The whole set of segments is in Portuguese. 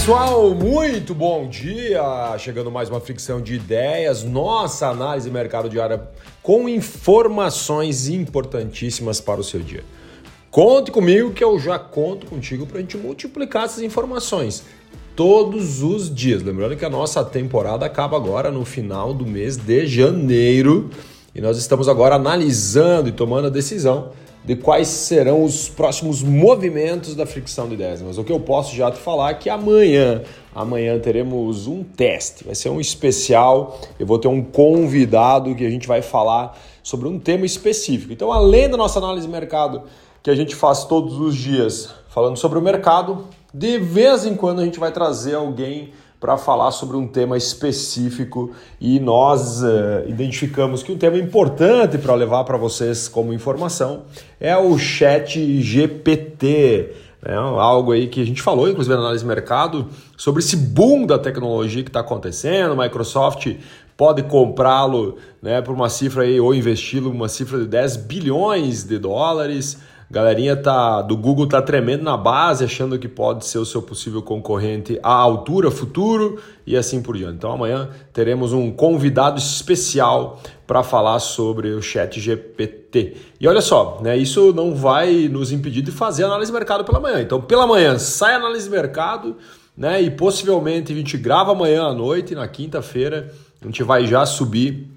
pessoal, muito bom dia! Chegando mais uma fricção de ideias, nossa análise mercado diária com informações importantíssimas para o seu dia. Conte comigo que eu já conto contigo para a gente multiplicar essas informações todos os dias. Lembrando que a nossa temporada acaba agora no final do mês de janeiro e nós estamos agora analisando e tomando a decisão de quais serão os próximos movimentos da fricção de ideias. Mas o que eu posso já te falar é que amanhã, amanhã teremos um teste, vai ser um especial. Eu vou ter um convidado que a gente vai falar sobre um tema específico. Então, além da nossa análise de mercado que a gente faz todos os dias, falando sobre o mercado, de vez em quando a gente vai trazer alguém para falar sobre um tema específico e nós uh, identificamos que um tema importante para levar para vocês como informação é o Chat GPT. É algo aí que a gente falou, inclusive na análise de mercado, sobre esse boom da tecnologia que está acontecendo. Microsoft pode comprá-lo né, por uma cifra aí, ou investi-lo uma cifra de 10 bilhões de dólares. Galerinha tá, do Google tá tremendo na base, achando que pode ser o seu possível concorrente à altura, futuro e assim por diante. Então amanhã teremos um convidado especial para falar sobre o Chat GPT. E olha só, né, isso não vai nos impedir de fazer análise de mercado pela manhã. Então pela manhã sai análise de mercado, né, e possivelmente a gente grava amanhã à noite, na quinta-feira, a gente vai já subir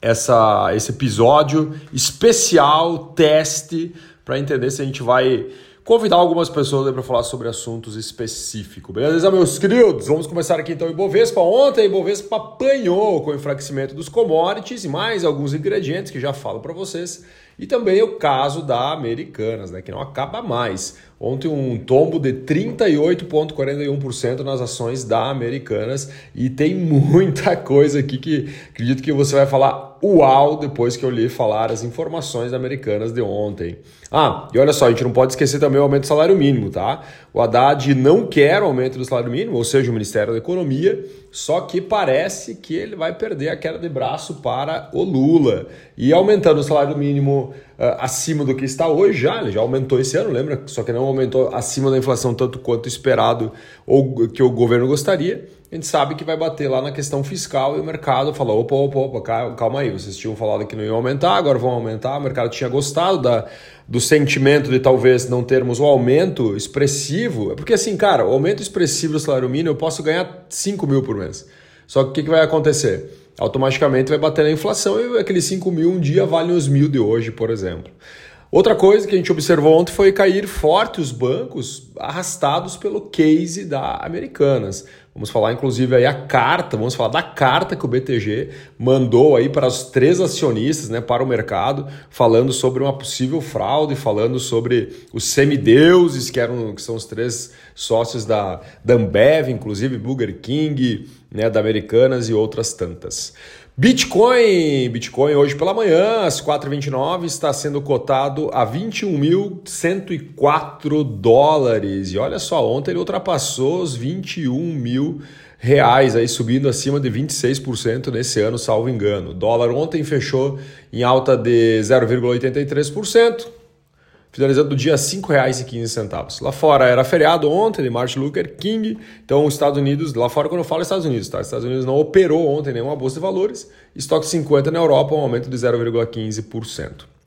essa, esse episódio especial, teste para entender se a gente vai convidar algumas pessoas para falar sobre assuntos específicos. Beleza, meus queridos? Vamos começar aqui então o Ibovespa. Ontem, o Ibovespa apanhou com o enfraquecimento dos commodities e mais alguns ingredientes que já falo para vocês. E também o caso da Americanas, né, que não acaba mais. Ontem um tombo de 38,41% nas ações da Americanas e tem muita coisa aqui que acredito que você vai falar uau depois que eu lhe falar as informações americanas de ontem. Ah, e olha só, a gente não pode esquecer também o aumento do salário mínimo, tá? O Haddad não quer o aumento do salário mínimo, ou seja, o Ministério da Economia, só que parece que ele vai perder a queda de braço para o Lula. E aumentando o salário mínimo uh, acima do que está hoje, já, ele já aumentou esse ano, lembra? Só que não aumentou acima da inflação tanto quanto esperado ou que o governo gostaria. A gente sabe que vai bater lá na questão fiscal e o mercado falou: opa, opa, opa, calma aí, vocês tinham falado que não iam aumentar, agora vão aumentar. O mercado tinha gostado da, do sentimento de talvez não termos o aumento expressivo. Porque assim, cara, o aumento expressivo do salário mínimo eu posso ganhar 5 mil por mês. Só que o que, que vai acontecer? automaticamente vai bater na inflação e aqueles 5 mil um dia valem os mil de hoje, por exemplo. Outra coisa que a gente observou ontem foi cair forte os bancos arrastados pelo case da Americanas. Vamos falar inclusive aí a carta, vamos falar da carta que o BTG mandou aí para os três acionistas, né, para o mercado, falando sobre uma possível fraude, falando sobre os semideuses, que eram que são os três sócios da, da Ambev, inclusive Burger King, né, da Americanas e outras tantas. Bitcoin, Bitcoin hoje pela manhã, às 4h29, está sendo cotado a 21.104 dólares. E olha só, ontem ele ultrapassou os 21 mil reais, aí subindo acima de 26% nesse ano, salvo engano. O dólar ontem fechou em alta de 0,83%, finalizando o dia R$ 5,15. Lá fora era feriado ontem de Martin Luther King, então os Estados Unidos, lá fora quando eu falo Estados Unidos, tá? Os Estados Unidos não operou ontem nenhuma bolsa de valores, estoque 50 na Europa, um aumento de 0,15%.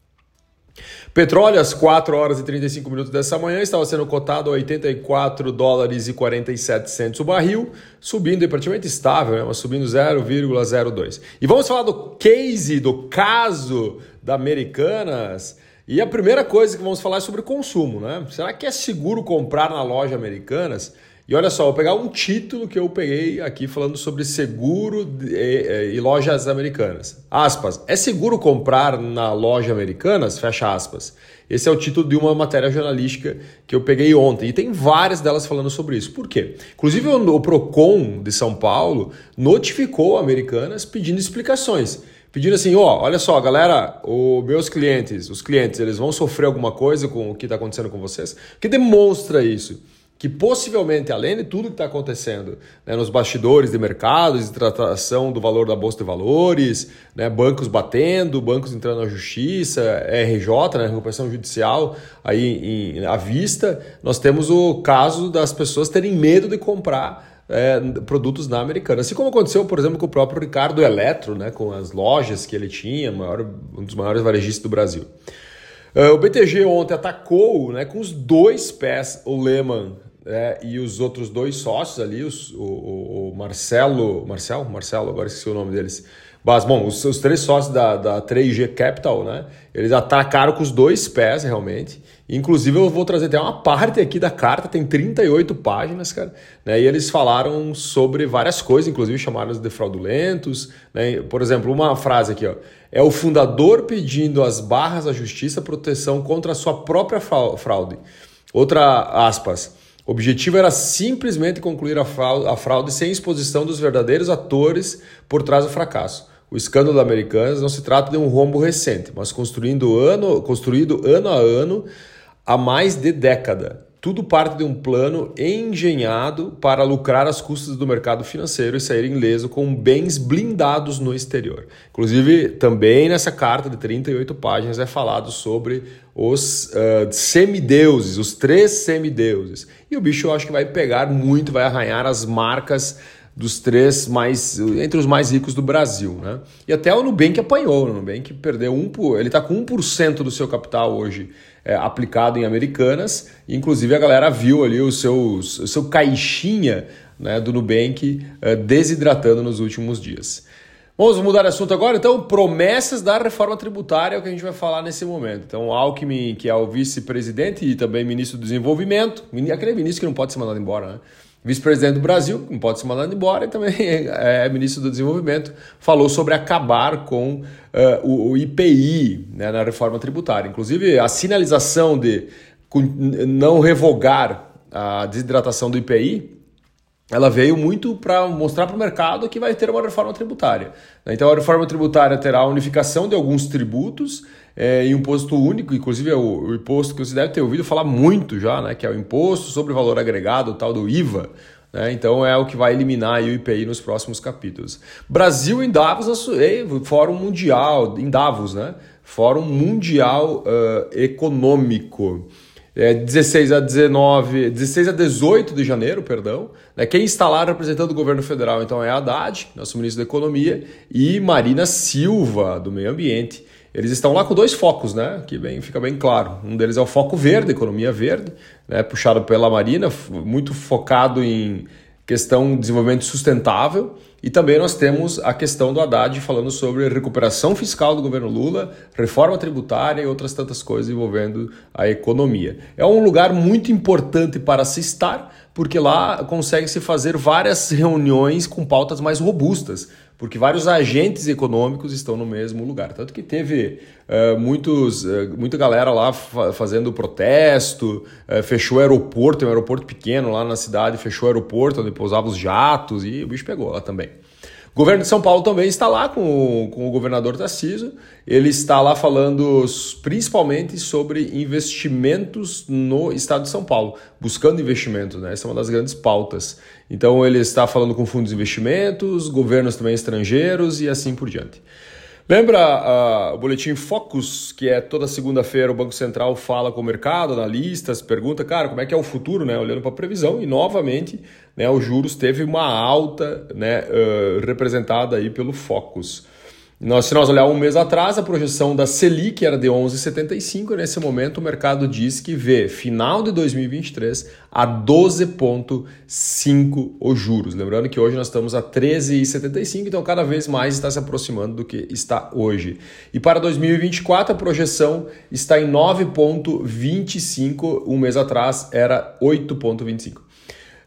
Petróleo, às 4 horas e 35 minutos dessa manhã, estava sendo cotado a 84 dólares e 47 centos o barril, subindo praticamente estável, né? mas subindo 0,02. E vamos falar do case, do caso da Americanas. E a primeira coisa que vamos falar é sobre consumo, né? Será que é seguro comprar na loja Americanas? E olha só, vou pegar um título que eu peguei aqui falando sobre seguro e, e, lojas americanas. Aspas, é seguro comprar na loja Americanas? Fecha aspas. Esse é o título de uma matéria jornalística que eu peguei ontem. E tem várias delas falando sobre isso. Por quê? Inclusive o Procon de São Paulo notificou Americanas pedindo explicações pedindo assim, ó, oh, olha só, galera, os meus clientes, os clientes, eles vão sofrer alguma coisa com o que está acontecendo com vocês? Que demonstra isso? que possivelmente, além de tudo que está acontecendo né, nos bastidores de mercados, de tratação do valor da Bolsa de Valores, né, bancos batendo, bancos entrando na justiça, RJ, né, recuperação judicial aí em, à vista, nós temos o caso das pessoas terem medo de comprar é, produtos na americana. Assim como aconteceu, por exemplo, com o próprio Ricardo Eletro, né, com as lojas que ele tinha, maior, um dos maiores varejistas do Brasil. Uh, o BTG ontem atacou né, com os dois pés o Lehman é, e os outros dois sócios ali, os, o, o, Marcelo, Marcelo, Marcelo, agora esqueci o nome deles. Mas, bom, os, os três sócios da, da 3G Capital, né? Eles atacaram com os dois pés, realmente. Inclusive, eu vou trazer até uma parte aqui da carta, tem 38 páginas, cara. Né? E eles falaram sobre várias coisas, inclusive chamaram de fraudulentos. Né? Por exemplo, uma frase aqui, ó. É o fundador pedindo às barras da justiça proteção contra a sua própria fraude. Outra aspas. O objetivo era simplesmente concluir a fraude, a fraude sem exposição dos verdadeiros atores por trás do fracasso. O escândalo da Americanas não se trata de um rombo recente, mas construindo ano, construído ano a ano há mais de década. Tudo parte de um plano engenhado para lucrar as custas do mercado financeiro e sair ileso com bens blindados no exterior. Inclusive, também nessa carta de 38 páginas é falado sobre os uh, semideuses, os três semideuses. E o bicho eu acho que vai pegar muito, vai arranhar as marcas dos três mais entre os mais ricos do Brasil, né? E até o Nubank apanhou, o Nubank perdeu um, ele está com 1% do seu capital hoje é, aplicado em Americanas. Inclusive a galera viu ali o seu, o seu caixinha né, do Nubank é, desidratando nos últimos dias. Vamos mudar de assunto agora? Então, promessas da reforma tributária é o que a gente vai falar nesse momento. Então, Alckmin, que é o vice-presidente e também ministro do Desenvolvimento, aquele ministro que não pode ser mandado embora, né? Vice-presidente do Brasil, não pode ser mandado embora, e também é ministro do Desenvolvimento, falou sobre acabar com uh, o, o, IPI né, na reforma tributária. Inclusive, a sinalização de não revogar a desidratação do IPI ela veio muito para mostrar para o mercado que vai ter uma reforma tributária. Então, a reforma tributária terá a unificação de alguns tributos é, e um imposto único, inclusive é o, o, imposto que você deve ter ouvido falar muito já, né, que é o imposto sobre valor agregado, o tal do IVA. Né? Então é o que vai eliminar o IPI nos próximos capítulos. Brasil em Davos, Fórum Mundial, em Davos, né? Fórum Mundial uh, Econômico. É, 16 a 19, 16 a 18 de janeiro, perdão. Né? Quem está lá representando o governo federal, então, é Haddad, nosso ministro da Economia, e Marina Silva, do Meio Ambiente. Eles estão lá com dois focos, né? Que bem, fica bem claro. Um deles é o foco verde, economia verde, né? puxado pela Marina, muito focado em questão de desenvolvimento sustentável. E também nós temos a questão do Haddad falando sobre recuperação fiscal do governo Lula, reforma tributária e outras tantas coisas envolvendo a economia. É um lugar muito importante para se estar, porque lá consegue-se fazer várias reuniões com pautas mais robustas porque vários agentes econômicos estão no mesmo lugar. Tanto que teve uh, muitos, uh, muita galera lá fa fazendo protesto, uh, fechou o aeroporto, um aeroporto pequeno lá na cidade, fechou o aeroporto onde pousavam os jatos e o bicho pegou lá também. O governo de São Paulo também está lá com o, com o governador Tarcísio. Ele está lá falando principalmente sobre investimentos no estado de São Paulo, buscando investimentos, né? Essa é uma das grandes pautas. Então ele está falando com fundos de investimentos, governos também estrangeiros e assim por diante. Lembra uh, o boletim Focus, que é toda segunda-feira o Banco Central fala com o mercado, analistas, pergunta, cara, como é que é o futuro, né? Olhando para a previsão, e novamente né, os juros teve uma alta né, uh, representada aí pelo Focus. Nós, se nós olhar um mês atrás, a projeção da Selic era de 11,75. Nesse momento, o mercado diz que vê final de 2023 a 12,5 os juros. Lembrando que hoje nós estamos a 13,75, então cada vez mais está se aproximando do que está hoje. E para 2024, a projeção está em 9,25. Um mês atrás era 8,25.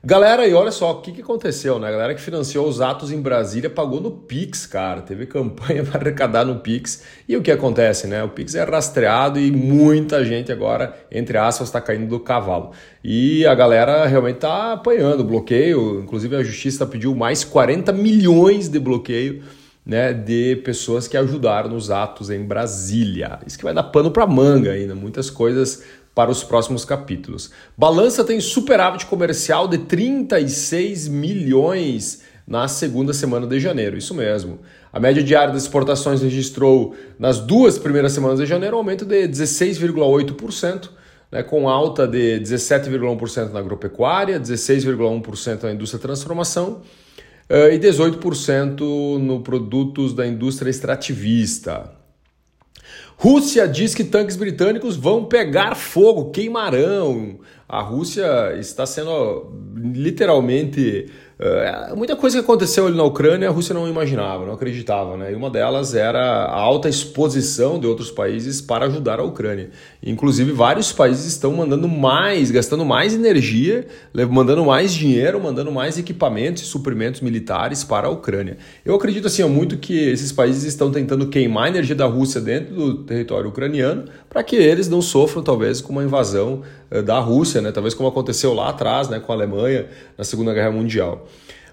Galera, e olha só o que, que aconteceu, né? A galera que financiou os atos em Brasília pagou no Pix, cara. Teve campanha para arrecadar no Pix. E o que acontece, né? O Pix é rastreado e muita gente agora, entre aspas, está caindo do cavalo. E a galera realmente está apanhando bloqueio. Inclusive, a justiça pediu mais 40 milhões de bloqueio. Né, de pessoas que ajudaram nos atos em Brasília. Isso que vai dar pano para manga ainda. Muitas coisas para os próximos capítulos. Balança tem superávit comercial de 36 milhões na segunda semana de janeiro, isso mesmo. A média diária das exportações registrou nas duas primeiras semanas de janeiro um aumento de 16,8%, né, com alta de 17,1% na agropecuária, 16,1% na indústria de transformação uh, e 18% no produtos da indústria extrativista. Rússia diz que tanques britânicos vão pegar fogo, queimarão. A Rússia está sendo literalmente é, muita coisa que aconteceu ali na Ucrânia a Rússia não imaginava, não acreditava, né? E uma delas era a alta exposição de outros países para ajudar a Ucrânia. Inclusive, vários países estão mandando mais, gastando mais energia, mandando mais dinheiro, mandando mais equipamentos e suprimentos militares para a Ucrânia. Eu acredito assim muito que esses países estão tentando queimar a energia da Rússia dentro do território ucraniano para que eles não sofram, talvez, com uma invasão eh, da Rússia, né? talvez como aconteceu lá atrás né? com a Alemanha na Segunda Guerra Mundial.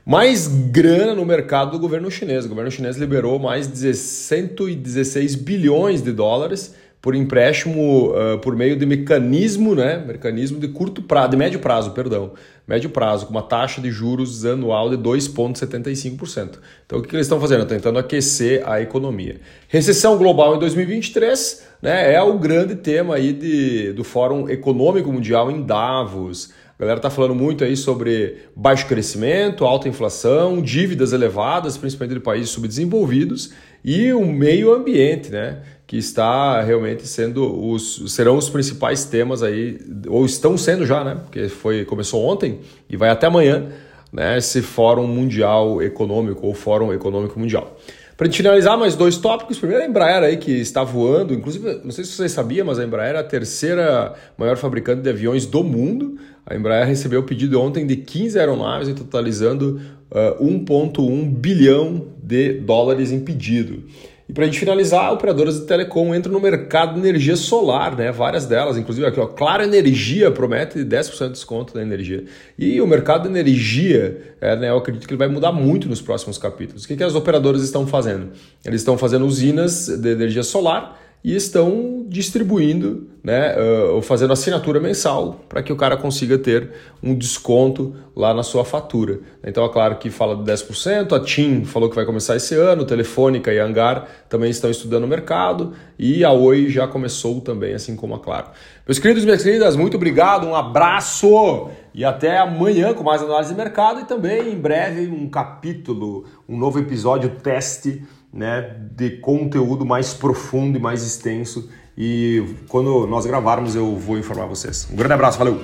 Mais grana no mercado do governo chinês. O governo chinês liberou mais de 116 bilhões de dólares por empréstimo uh, por meio de mecanismo, né? Mecanismo de curto prazo, de médio prazo, perdão. Médio prazo, com uma taxa de juros anual de 2,75%. Então o que eles estão fazendo? Tentando aquecer a economia. Recessão global em 2023 né, é o grande tema aí de, do Fórum Econômico Mundial em Davos. A galera está falando muito aí sobre baixo crescimento, alta inflação, dívidas elevadas, principalmente de países subdesenvolvidos, e o meio ambiente, né? Que está realmente sendo os serão os principais temas aí, ou estão sendo já, né? Porque foi, começou ontem e vai até amanhã, né? Esse Fórum Mundial Econômico ou Fórum Econômico Mundial. Para gente finalizar, mais dois tópicos. Primeiro, a Embraer aí que está voando. Inclusive, não sei se vocês sabiam, mas a Embraer é a terceira maior fabricante de aviões do mundo. A Embraer recebeu o pedido ontem de 15 aeronaves, totalizando uh, 1,1 bilhão de dólares em pedido. E para a gente finalizar, operadoras de telecom entram no mercado de energia solar, né? Várias delas, inclusive aqui, ó, Claro Energia promete 10% de desconto da energia. E o mercado de energia, é, né, eu acredito que ele vai mudar muito nos próximos capítulos. O que, que as operadoras estão fazendo? Eles estão fazendo usinas de energia solar e estão distribuindo, né, uh, ou fazendo assinatura mensal para que o cara consiga ter um desconto lá na sua fatura. Então é claro que fala de 10%, a TIM falou que vai começar esse ano, Telefônica e Angar também estão estudando o mercado e a Oi já começou também, assim como a Claro. Meus queridos e minhas queridas, muito obrigado, um abraço e até amanhã com mais análise de mercado e também em breve um capítulo, um novo episódio teste né, de conteúdo mais profundo e mais extenso. E quando nós gravarmos, eu vou informar vocês. Um grande abraço, valeu!